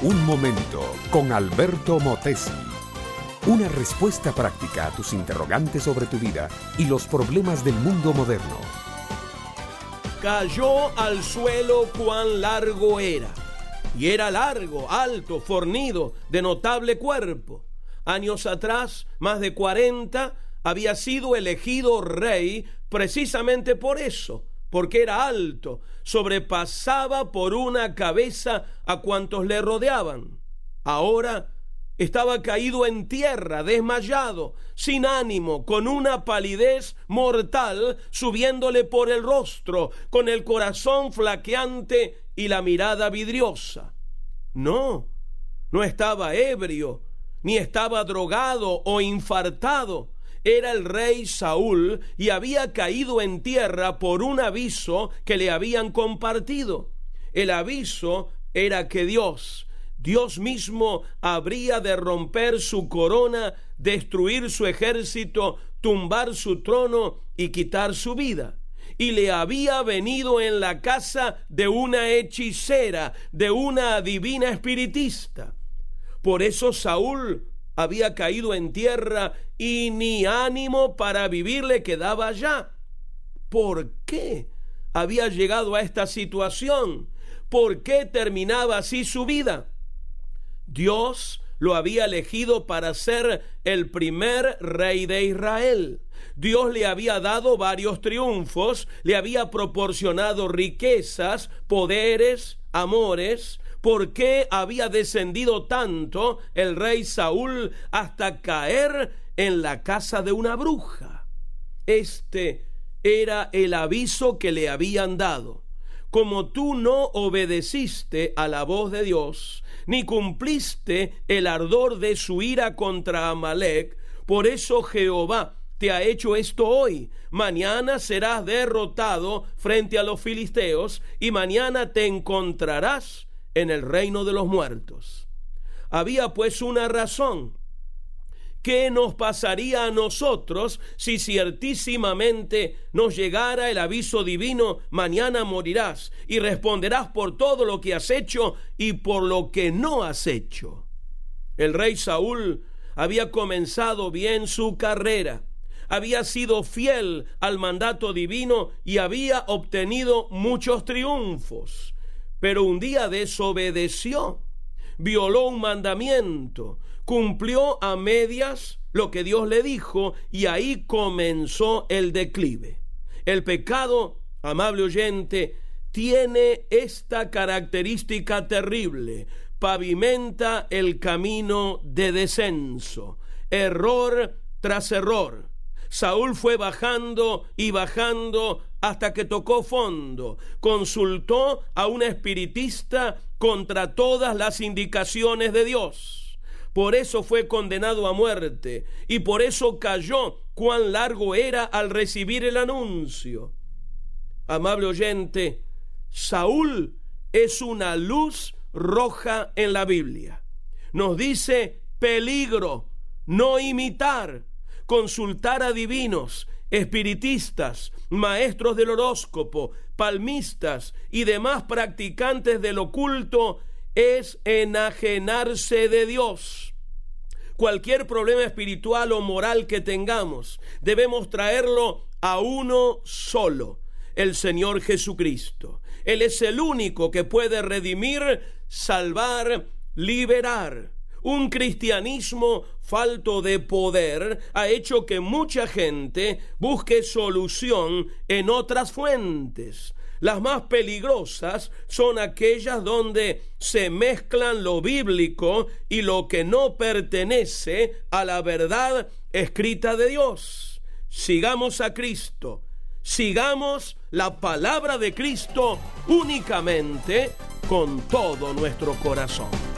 Un momento con Alberto Motesi. Una respuesta práctica a tus interrogantes sobre tu vida y los problemas del mundo moderno. Cayó al suelo cuán largo era. Y era largo, alto, fornido, de notable cuerpo. Años atrás, más de 40, había sido elegido rey precisamente por eso, porque era alto, sobrepasaba por una cabeza a cuantos le rodeaban. Ahora estaba caído en tierra, desmayado, sin ánimo, con una palidez mortal subiéndole por el rostro, con el corazón flaqueante y la mirada vidriosa. No, no estaba ebrio, ni estaba drogado o infartado era el rey Saúl y había caído en tierra por un aviso que le habían compartido. El aviso era que Dios, Dios mismo, habría de romper su corona, destruir su ejército, tumbar su trono y quitar su vida. Y le había venido en la casa de una hechicera, de una divina espiritista. Por eso Saúl había caído en tierra y ni ánimo para vivir le quedaba ya. ¿Por qué había llegado a esta situación? ¿Por qué terminaba así su vida? Dios lo había elegido para ser el primer rey de Israel. Dios le había dado varios triunfos, le había proporcionado riquezas, poderes, amores, por qué había descendido tanto el rey Saúl hasta caer en la casa de una bruja. Este era el aviso que le habían dado. Como tú no obedeciste a la voz de Dios, ni cumpliste el ardor de su ira contra Amalek, por eso Jehová te ha hecho esto hoy. Mañana serás derrotado frente a los filisteos y mañana te encontrarás en el reino de los muertos. Había pues una razón. ¿Qué nos pasaría a nosotros si ciertísimamente nos llegara el aviso divino, mañana morirás y responderás por todo lo que has hecho y por lo que no has hecho? El rey Saúl había comenzado bien su carrera, había sido fiel al mandato divino y había obtenido muchos triunfos pero un día desobedeció, violó un mandamiento, cumplió a medias lo que Dios le dijo y ahí comenzó el declive. El pecado, amable oyente, tiene esta característica terrible, pavimenta el camino de descenso, error tras error. Saúl fue bajando y bajando hasta que tocó fondo. Consultó a un espiritista contra todas las indicaciones de Dios. Por eso fue condenado a muerte y por eso cayó cuán largo era al recibir el anuncio. Amable oyente, Saúl es una luz roja en la Biblia. Nos dice peligro, no imitar, consultar a divinos, espiritistas, maestros del horóscopo, palmistas y demás practicantes del oculto es enajenarse de Dios. Cualquier problema espiritual o moral que tengamos, debemos traerlo a uno solo, el Señor Jesucristo. Él es el único que puede redimir, salvar, liberar. Un cristianismo falto de poder ha hecho que mucha gente busque solución en otras fuentes. Las más peligrosas son aquellas donde se mezclan lo bíblico y lo que no pertenece a la verdad escrita de Dios. Sigamos a Cristo, sigamos la palabra de Cristo únicamente con todo nuestro corazón.